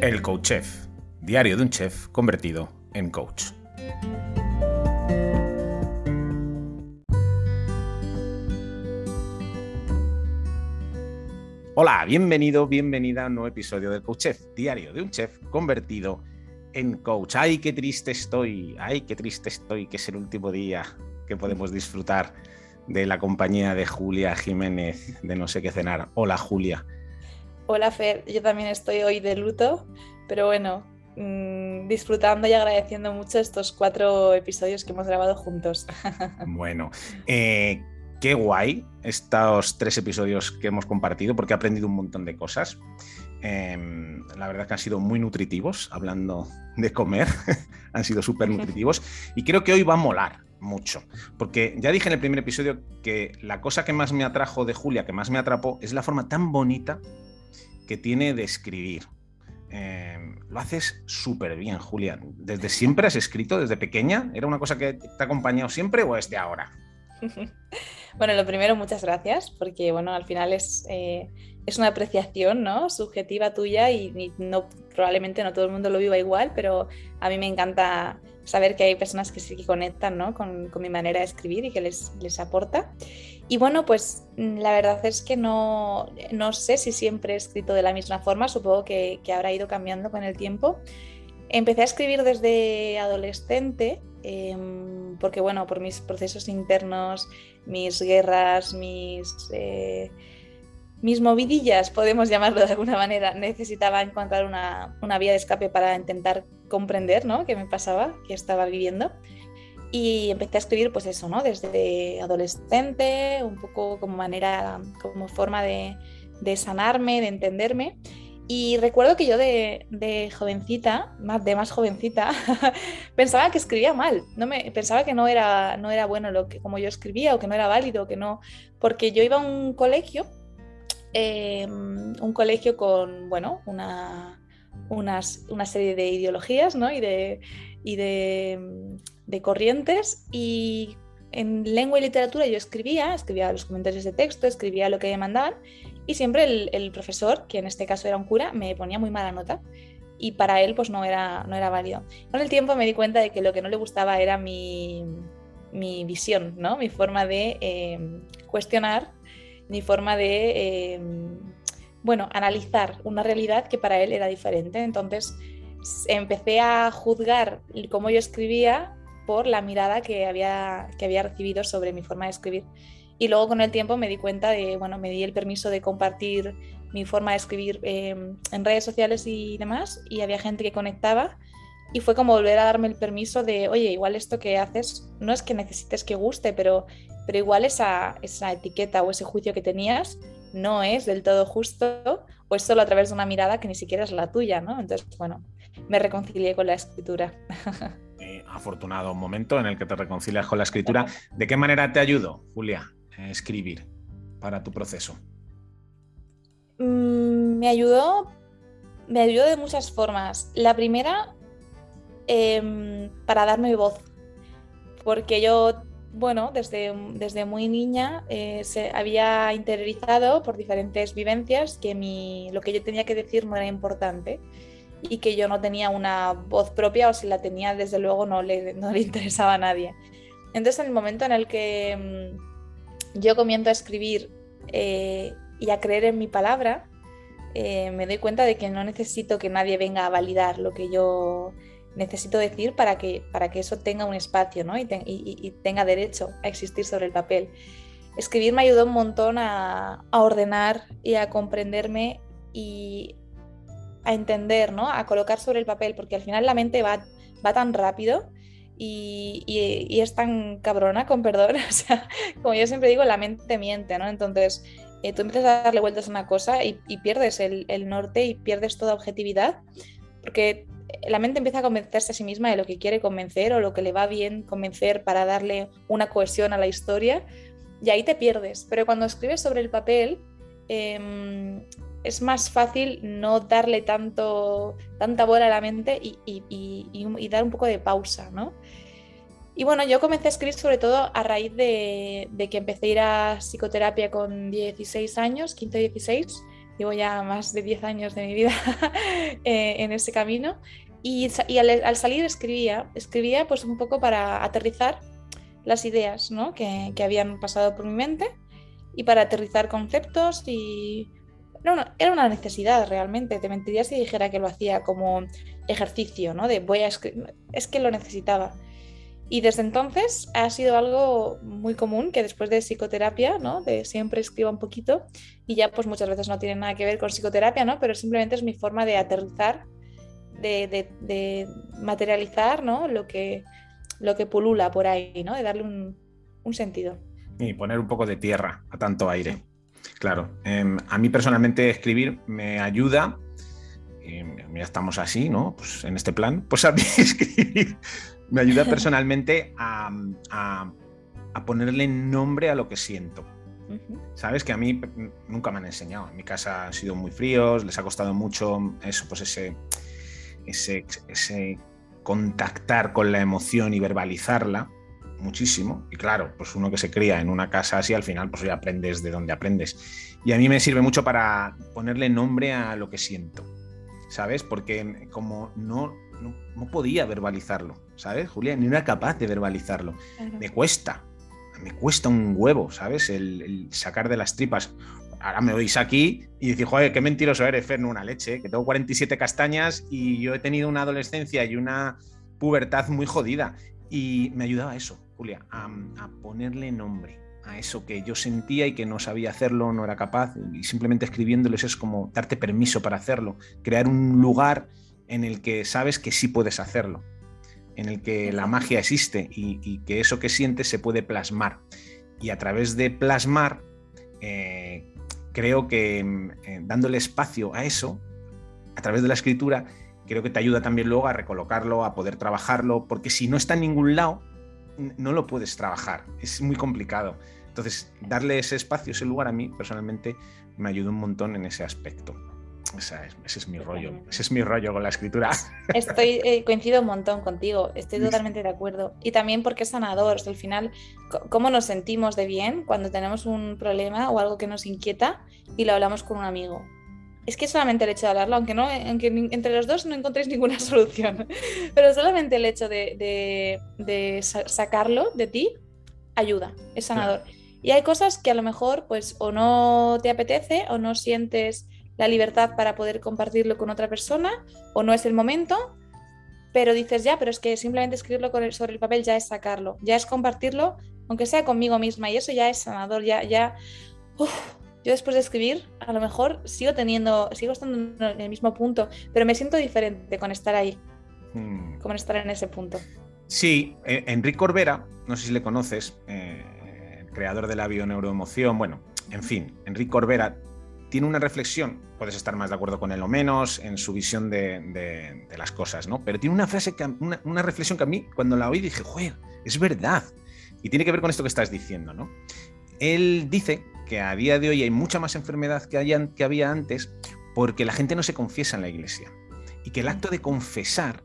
El Coach Chef, diario de un chef convertido en coach. Hola, bienvenido, bienvenida a un nuevo episodio del Coach Chef, diario de un chef convertido en coach. Ay, qué triste estoy, ay, qué triste estoy, que es el último día que podemos disfrutar de la compañía de Julia Jiménez de No sé qué cenar. Hola, Julia. Hola, Fer, yo también estoy hoy de luto, pero bueno, mmm, disfrutando y agradeciendo mucho estos cuatro episodios que hemos grabado juntos. bueno, eh, qué guay estos tres episodios que hemos compartido porque he aprendido un montón de cosas. Eh, la verdad que han sido muy nutritivos, hablando de comer, han sido súper nutritivos y creo que hoy va a molar mucho, porque ya dije en el primer episodio que la cosa que más me atrajo de Julia, que más me atrapó, es la forma tan bonita que tiene de escribir. Eh, lo haces súper bien, Julia. ¿Desde siempre has escrito, desde pequeña? ¿Era una cosa que te ha acompañado siempre o es de ahora? Bueno, lo primero, muchas gracias, porque bueno, al final es, eh, es una apreciación ¿no? subjetiva tuya y, no, probablemente no todo el mundo lo viva igual, pero a mí me encanta saber que hay personas que sí que conectan ¿no? con, mi manera de escribir y que les, les aporta. Y bueno, pues la verdad es que no, no, sé si siempre he escrito de la misma forma, supongo que, que habrá ido cambiando con el tiempo. Empecé a escribir desde adolescente, eh, porque bueno, por mis procesos internos, mis guerras, mis, eh, mis movidillas, podemos llamarlo de alguna manera, necesitaba encontrar una, una vía de escape para intentar comprender ¿no? qué me pasaba, qué estaba viviendo. Y empecé a escribir, pues eso, ¿no? Desde adolescente, un poco como manera, como forma de, de sanarme, de entenderme. Y recuerdo que yo de, jovencita, más, de más jovencita, pensaba que escribía mal. No me, pensaba que no era, no era bueno lo que, como yo escribía o que no era válido, que no. Porque yo iba a un colegio, eh, un colegio con, bueno, una, unas, una serie de ideologías ¿no? y, de, y de, de corrientes. Y en lengua y literatura yo escribía, escribía los comentarios de texto, escribía lo que me mandaban y siempre el, el, profesor, que en este caso era un cura, me ponía muy mala nota y para él pues no era, no era válido. Con el tiempo me di cuenta de que lo que no le gustaba era mi, mi visión, ¿no? mi forma de eh, cuestionar, mi forma de, eh, bueno, analizar una realidad que para él era diferente. Entonces empecé a juzgar cómo yo escribía por la mirada que había, que había recibido sobre mi forma de escribir. Y luego con el tiempo me di cuenta de, bueno, me di el permiso de compartir mi forma de escribir eh, en redes sociales y demás, y había gente que conectaba, y fue como volver a darme el permiso de, oye, igual esto que haces no es que necesites que guste, pero, pero igual esa, esa etiqueta o ese juicio que tenías no es del todo justo, o es solo a través de una mirada que ni siquiera es la tuya, ¿no? Entonces, bueno, me reconcilié con la escritura. Eh, afortunado momento en el que te reconcilias con la escritura. ¿De qué manera te ayudó, Julia? escribir para tu proceso? Mm, me ayudó, me ayudó de muchas formas. La primera, eh, para darme voz, porque yo, bueno, desde, desde muy niña eh, se había interiorizado por diferentes vivencias que mi, lo que yo tenía que decir no era importante y que yo no tenía una voz propia o si la tenía, desde luego no le, no le interesaba a nadie. Entonces, en el momento en el que mm, yo comienzo a escribir eh, y a creer en mi palabra, eh, me doy cuenta de que no necesito que nadie venga a validar lo que yo necesito decir para que, para que eso tenga un espacio ¿no? y, te, y, y, tenga derecho a existir sobre el papel. Escribir me ayudó un montón a, ordenar y a comprenderme y a entender, ¿no? a colocar sobre el papel, porque al final la mente va, va tan rápido y, y, es tan cabrona, con perdón, como yo siempre digo, la mente miente, ¿no? Entonces, eh, tú empiezas a darle vueltas a una cosa y, y pierdes el, el, norte y pierdes toda objetividad, porque la mente empieza a convencerse a sí misma de lo que quiere convencer o lo que le va bien convencer para darle una cohesión a la historia, y ahí te pierdes. Pero cuando escribes sobre el papel, eh, es más fácil no darle tanto, tanta bola a la mente y, dar un poco de pausa, ¿no? Y bueno, yo comencé a escribir sobre todo a raíz de, que empecé a ir a psicoterapia con 16 años, 15 16, llevo ya más de 10 años de mi vida eh, en ese camino. Y, al, salir escribía, escribía pues un poco para aterrizar las ideas ¿no? que, que, habían pasado por mi mente y para aterrizar conceptos y... No, era una necesidad realmente, te mentiría si dijera que lo hacía como ejercicio, ¿no? De voy a es que lo necesitaba. Y desde entonces ha sido algo muy común que después de psicoterapia, ¿no? De siempre escriba un poquito y ya pues muchas veces no tiene nada que ver con psicoterapia, ¿no? Pero simplemente es mi forma de aterrizar, de, materializar, ¿no? Lo que, lo que pulula por ahí, ¿no? De darle un, sentido. Y poner un poco de tierra a tanto aire. Claro. Em, a mí personalmente escribir me ayuda. ya estamos así, ¿no? Pues en este plan. Pues a mí escribir me ayuda personalmente a, ponerle nombre a lo que siento. Sabes que a mí nunca me han enseñado. En mi casa han sido muy fríos, les ha costado mucho eso, pues ese, ese, ese contactar con la emoción y verbalizarla muchísimo. Y claro, pues uno que se cría en una casa así, al final pues ya aprendes de donde aprendes. Y a mí me sirve mucho para ponerle nombre a lo que siento, ¿sabes? Porque como no no, podía verbalizarlo, ¿sabes, Julia? Ni era capaz de verbalizarlo. Me cuesta, me cuesta un huevo, ¿sabes? El, sacar de las tripas. Ahora me oís aquí y decís, joder, qué mentiroso eres, Fer, no una leche, que tengo 47 castañas y yo he tenido una adolescencia y una pubertad muy jodida. Y me ayudaba eso, Julia, a, a ponerle nombre a eso que yo sentía y que no sabía hacerlo, no era capaz, y simplemente escribiéndoles es como darte permiso para hacerlo, crear un lugar en el que sabes que sí puedes hacerlo, en el que la magia existe y, que eso que sientes se puede plasmar. Y a través de plasmar, eh, creo que mm, eh, dándole espacio a eso, a través de la escritura, creo que te ayuda también luego a recolocarlo, a poder trabajarlo, porque si no está en ningún lado, no lo puedes trabajar, es muy complicado. Entonces, darle ese espacio, ese lugar a mí personalmente me ayuda un montón en ese aspecto ese es mi rollo. Ese es mi rollo con la escritura. Estoy, eh, coincido un montón contigo, estoy totalmente de acuerdo. Y también porque es sanador. al final, cómo nos sentimos de bien cuando tenemos un problema o algo que nos inquieta y lo hablamos con un amigo. Es que solamente el hecho de hablarlo, aunque, no, aunque entre los dos no encontréis ninguna solución, pero solamente el hecho de, sacarlo de ti ayuda, es sanador. Y hay cosas que a lo mejor pues o no te apetece o no sientes la libertad para poder compartirlo con otra persona o no es el momento, pero dices ya, pero es que simplemente escribirlo sobre el papel ya es sacarlo, ya es compartirlo, aunque sea conmigo misma, y eso ya es sanador, ya, ya, yo después de escribir, a lo mejor sigo teniendo, sigo estando en el mismo punto, pero me siento diferente con estar ahí, hmm. con estar en ese punto. Sí, eh, Enrique Corbera, no sé si le conoces, eh, creador de la bioneuroemoción, bueno, en fin, Enrique Corbera tiene una reflexión, puedes estar más de acuerdo con él o menos en su visión de, las cosas, ¿no? Pero tiene una frase, que, una, reflexión que a mí, cuando la oí, dije, joder, es verdad. Y tiene que ver con esto que estás diciendo, ¿no? Él dice que a día de hoy hay mucha más enfermedad que, que había antes porque la gente no se confiesa en la iglesia. Y que el acto de confesar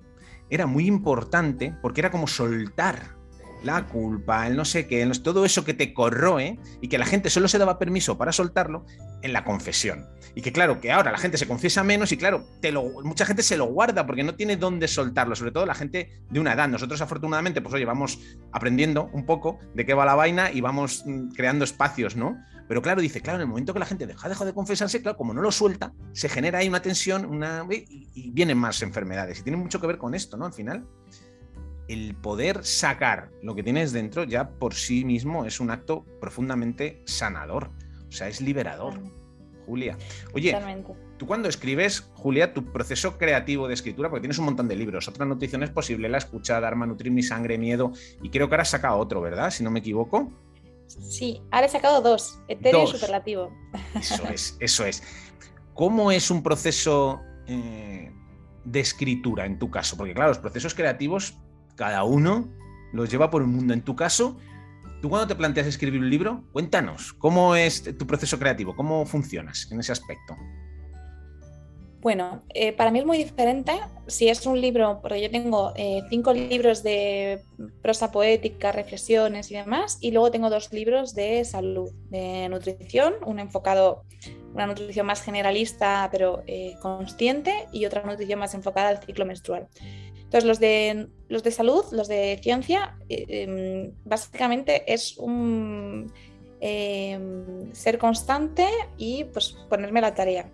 era muy importante porque era como soltar la culpa, el no sé qué, todo eso que te corroe y que la gente solo se daba permiso para soltarlo en la confesión. Y que claro, que ahora la gente se confiesa menos y claro, te lo, mucha gente se lo guarda porque no tiene dónde soltarlo, sobre todo la gente de una edad. Nosotros afortunadamente, pues oye, vamos aprendiendo un poco de qué va la vaina y vamos mm, creando espacios, ¿no? Pero claro, dice, claro, en el momento que la gente deja, deja de confesarse, claro, como no lo suelta, se genera ahí una tensión una, y, y vienen más enfermedades. Y tiene mucho que ver con esto, ¿no? Al final el poder sacar lo que tienes dentro ya por sí mismo es un acto profundamente sanador. O sea, es liberador. Julia. Oye, tú cuando escribes, Julia, tu proceso creativo de escritura, porque tienes un montón de libros, otra notición es posible, La escucha, Dharma, Nutrir mi sangre, Miedo, y creo que ahora has sacado otro, ¿verdad? Si no me equivoco. Sí, ahora he sacado dos, etéreo y superlativo. Eso es, eso es. ¿Cómo es un proceso eh, de escritura en tu caso? Porque claro, los procesos creativos cada uno los lleva por un mundo. En tu caso, tú cuando te planteas escribir un libro, cuéntanos, ¿cómo es tu proceso creativo? ¿Cómo funcionas en ese aspecto? Bueno, eh, para mí es muy diferente si es un libro, porque yo tengo eh, cinco libros de prosa poética, reflexiones y demás, y luego tengo dos libros de salud, de nutrición, uno enfocado una nutrición más generalista pero eh, consciente y otra nutrición más enfocada al ciclo menstrual. Entonces, los de, los de salud, los de ciencia, eh, em, básicamente es un em, ser constante y pues ponerme la tarea.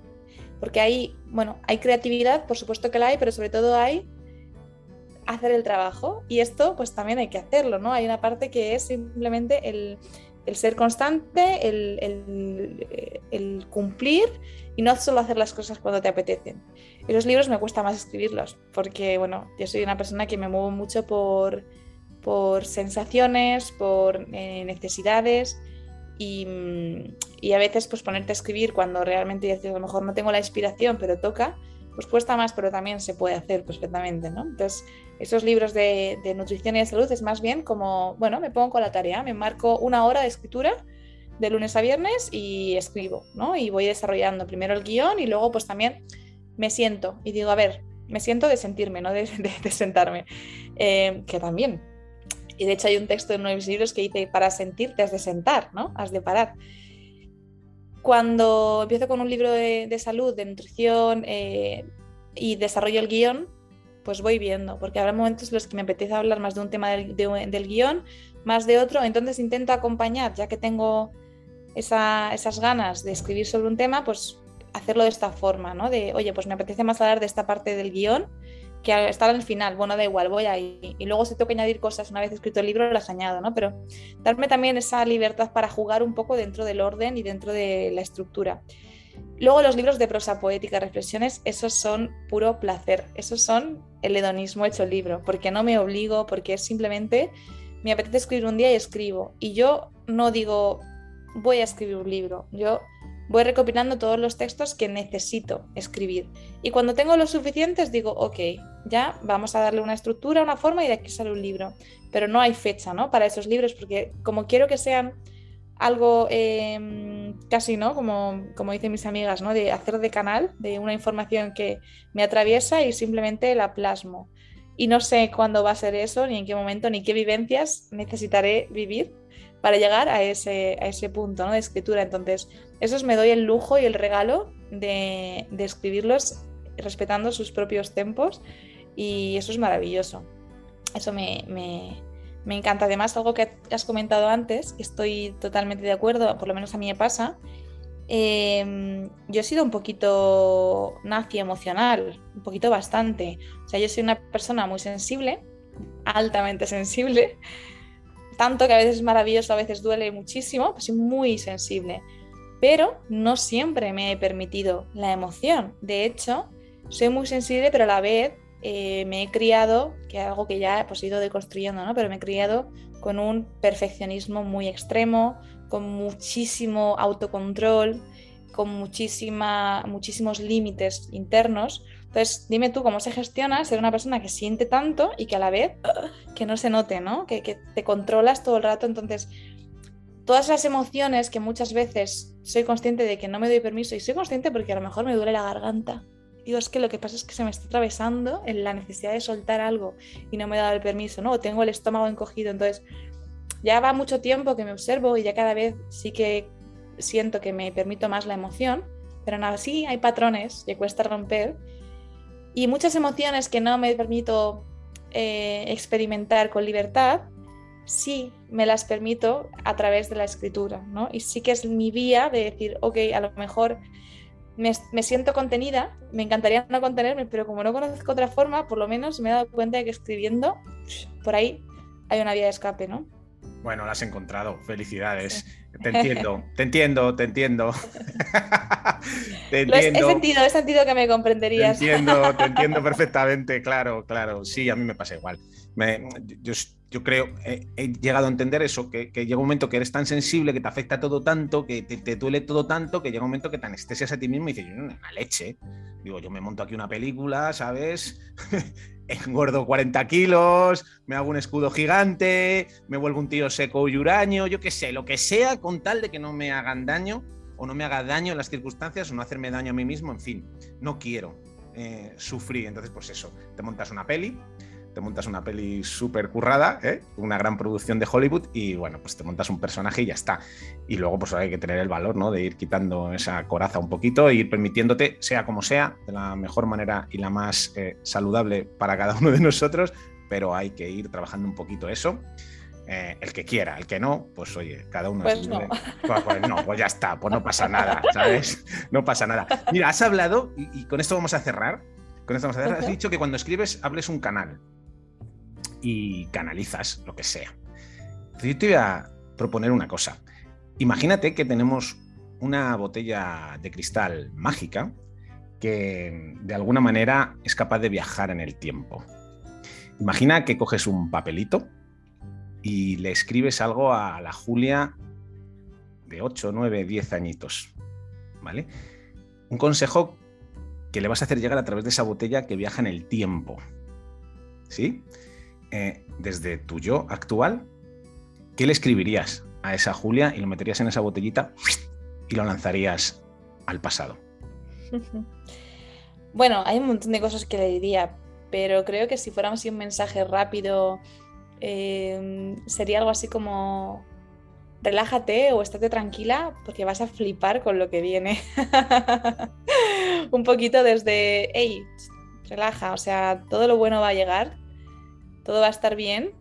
Porque hay, bueno, hay creatividad, por supuesto que la hay, pero sobre todo hay hacer el trabajo. Y esto pues también hay que hacerlo, ¿no? Hay una parte que es simplemente el, el ser constante, el, cumplir y no solo hacer las cosas cuando te apetecen. Y los libros me cuesta más escribirlos, porque bueno, yo soy una persona que me muevo mucho por, por sensaciones, por eh, necesidades y, y, a veces pues ponerte a escribir cuando realmente a lo mejor no tengo la inspiración, pero toca, pues cuesta más, pero también se puede hacer perfectamente, ¿no? Entonces, esos libros de, nutrición y de salud es más bien como, bueno, me pongo con la tarea, me marco una hora de escritura de lunes a viernes y escribo, ¿no? Y voy desarrollando primero el guion y luego pues también me siento y digo, a ver, me siento de sentirme, no de, sentarme, eh, que también. Y de hecho hay un texto en uno de mis libros que dice, para sentirte has de sentar, ¿no? Has de parar. Cuando empiezo con un libro de, salud, de nutrición eh, y desarrollo el guion, pues voy viendo, porque habrá momentos en los que me apetece hablar más de un tema del, guion, más de otro, entonces intento acompañar, ya que tengo esas ganas de escribir sobre un tema, pues hacerlo de esta forma, ¿no? De, oye, pues me apetece más hablar de esta parte del guion que estar el final, bueno, da igual, voy ahí. Y luego si tengo que añadir cosas una vez escrito el libro, las añado, ¿no? Pero darme también esa libertad para jugar un poco dentro del orden y dentro de la estructura. Luego los libros de prosa poética, reflexiones, esos son puro placer, esos son el hedonismo hecho libro, porque no me obligo, porque es simplemente me apetece escribir un día y escribo. Y yo no digo voy a escribir un libro, yo voy recopilando todos los textos que necesito escribir. Y cuando tengo los suficientes digo, ok, ya vamos a darle una estructura, una forma y de aquí sale un libro. Pero no hay fecha ¿no? para esos libros porque como quiero que sean algo em, casi, ¿no? Como, como dicen mis amigas, ¿no? De hacer de canal, de una información que me atraviesa y simplemente la plasmo. Y no sé cuándo va a ser eso, ni en qué momento, ni qué vivencias necesitaré vivir para llegar a ese, a ese punto ¿no? de escritura. Entonces, esos me doy el lujo y el regalo de, de escribirlos respetando sus propios tempos y eso es maravilloso. Eso me, me me encanta. Además, algo que has comentado antes, estoy totalmente de acuerdo, por lo menos a mí me pasa. Em, yo he sido un poquito nazi emocional, un poquito bastante. O sea, yo soy una persona muy sensible, altamente sensible, tanto que a veces es maravilloso, a veces duele muchísimo, pues soy muy sensible. Pero no siempre me he permitido la emoción. De hecho, soy muy sensible, pero a la vez eh, me he criado, que es algo que ya pues, he ido deconstruyendo, ¿no? pero me he criado con un perfeccionismo muy extremo, con muchísimo autocontrol, con muchísima, muchísimos límites internos. Entonces, dime tú cómo se gestiona ser una persona que siente tanto y que a la vez que no se note, ¿no? Que, que te controlas todo el rato. Entonces, todas las emociones que muchas veces soy consciente de que no me doy permiso y soy consciente porque a lo mejor me duele la garganta digo, es que lo que pasa es que se me está atravesando en la necesidad de soltar algo y no me he dado el permiso, ¿no? O tengo el estómago encogido, entonces ya va mucho tiempo que me observo y ya cada vez sí que siento que me permito más la emoción, pero aún así hay patrones que cuesta romper y muchas emociones que no me permito eh, experimentar con libertad, sí me las permito a través de la escritura, ¿no? Y sí que es mi vía de decir, ok, a lo mejor me, siento contenida, me encantaría no contenerme, pero como no conozco otra forma, por lo menos me he dado cuenta de que escribiendo, por ahí hay una vía de escape, ¿no? Bueno, la has encontrado. Felicidades. Te entiendo, te entiendo, te entiendo. te entiendo. He sentido, he sentido que me comprenderías. Te entiendo, te entiendo perfectamente, claro, claro. Sí, a mí me pasa igual. yo, creo, he llegado a entender eso, que, llega un momento que eres tan sensible, que te afecta todo tanto, que te, duele todo tanto, que llega un momento que te anestesias a ti mismo y dices, yo una leche. Digo, yo me monto aquí una película, ¿sabes? Engordo 40 kilos, me hago un escudo gigante, me vuelvo un tío seco y huraño, yo qué sé, lo que sea con tal de que no me hagan daño o no me haga daño en las circunstancias o no hacerme daño a mí mismo, en fin, no quiero eh, sufrir. Entonces, pues eso, te montas una peli, te montas una peli súper currada, ¿eh? una gran producción de Hollywood y bueno, pues te montas un personaje y ya está. Y luego pues hay que tener el valor, ¿no? De ir quitando esa coraza un poquito e ir permitiéndote, sea como sea, de la mejor manera y la más eh, saludable para cada uno de nosotros, pero hay que ir trabajando un poquito eso. Eh, el que quiera, el que no, pues oye, cada uno pues no. Pues, pues, no, pues ya está, pues no pasa nada, ¿sabes? No pasa nada. Mira, has hablado, y, con esto vamos a cerrar, con esto vamos a cerrar, has dicho que cuando escribes hables un canal y canalizas lo que sea. yo te voy a proponer una cosa. Imagínate que tenemos una botella de cristal mágica que de alguna manera es capaz de viajar en el tiempo. Imagina que coges un papelito y le escribes algo a la Julia de 8, 9, 10 añitos. ¿Vale? Un consejo que le vas a hacer llegar a través de esa botella que viaja en el tiempo. ¿Sí? Eh, desde tu yo actual, ¿qué le escribirías a esa Julia y lo meterías en esa botellita y lo lanzarías al pasado? Bueno, hay un montón de cosas que le diría, pero creo que si fuéramos un mensaje rápido Em, sería algo así como relájate o estate tranquila porque vas a flipar con lo que viene. Un poquito desde, hey, relaja, o sea, todo lo bueno va a llegar, todo va a estar bien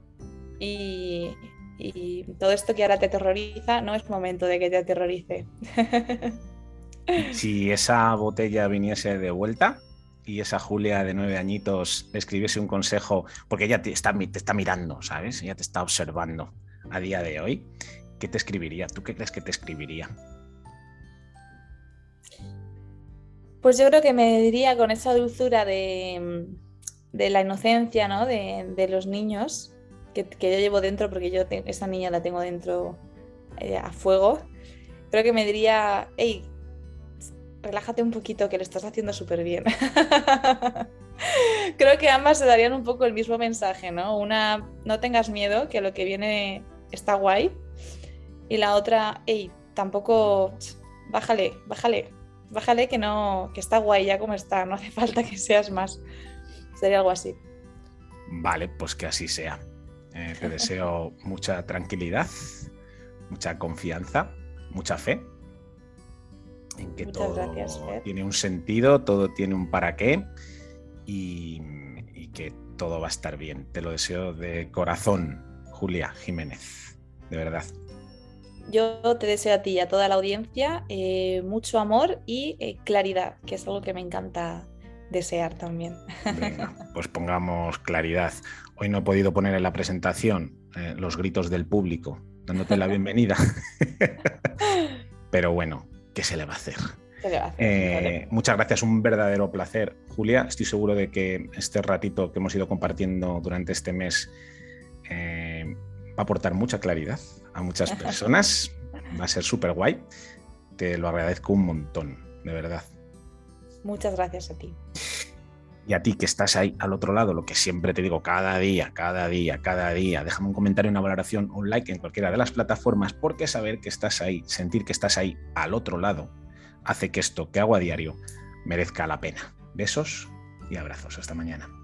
y, y todo esto que ahora te aterroriza no es momento de que te aterrorice. si esa botella viniese de vuelta, y esa Julia de nueve añitos escribiese un consejo, porque ella te está, te está mirando, ¿sabes? Ella te está observando a día de hoy, ¿qué te escribiría? ¿Tú qué crees que te escribiría? Pues yo creo que me diría con esa dulzura de, la inocencia, ¿no? De, los niños que, yo llevo dentro, porque yo esa niña la tengo dentro eh, a fuego. Creo que me diría, hey, relájate un poquito, que lo estás haciendo súper bien. Creo que ambas se darían un poco el mismo mensaje, ¿no? Una, no tengas miedo, que lo que viene está guay. Y la otra, hey, tampoco, bájale, bájale, bájale que no, que está guay ya como está, no hace falta que seas más. Sería algo así. Vale, pues que así sea. Eh, te deseo mucha tranquilidad, mucha confianza, mucha fe en que todo tiene un sentido, todo tiene un para qué y, que todo va a estar bien. Te lo deseo de corazón, Julia Jiménez, de verdad. Yo te deseo a ti y a toda la audiencia eh, mucho amor y eh, claridad, que es algo que me encanta desear también. pues pongamos claridad. Hoy no he podido poner en la presentación eh, los gritos del público, dándote la bienvenida. Pero bueno, ¿qué se le va a hacer? Eh, muchas gracias, un verdadero placer, Julia. Estoy seguro de que este ratito que hemos ido compartiendo durante este mes eh, va a aportar mucha claridad a muchas personas. va a ser súper guay. Te lo agradezco un montón, de verdad. Muchas gracias a ti. Y a ti que estás ahí al otro lado, lo que siempre te digo, cada día, cada día, cada día, déjame un comentario, una valoración, un like en cualquiera de las plataformas, porque saber que estás ahí, sentir que estás ahí al otro lado, hace que esto que hago a diario merezca la pena. Besos y abrazos. Hasta mañana.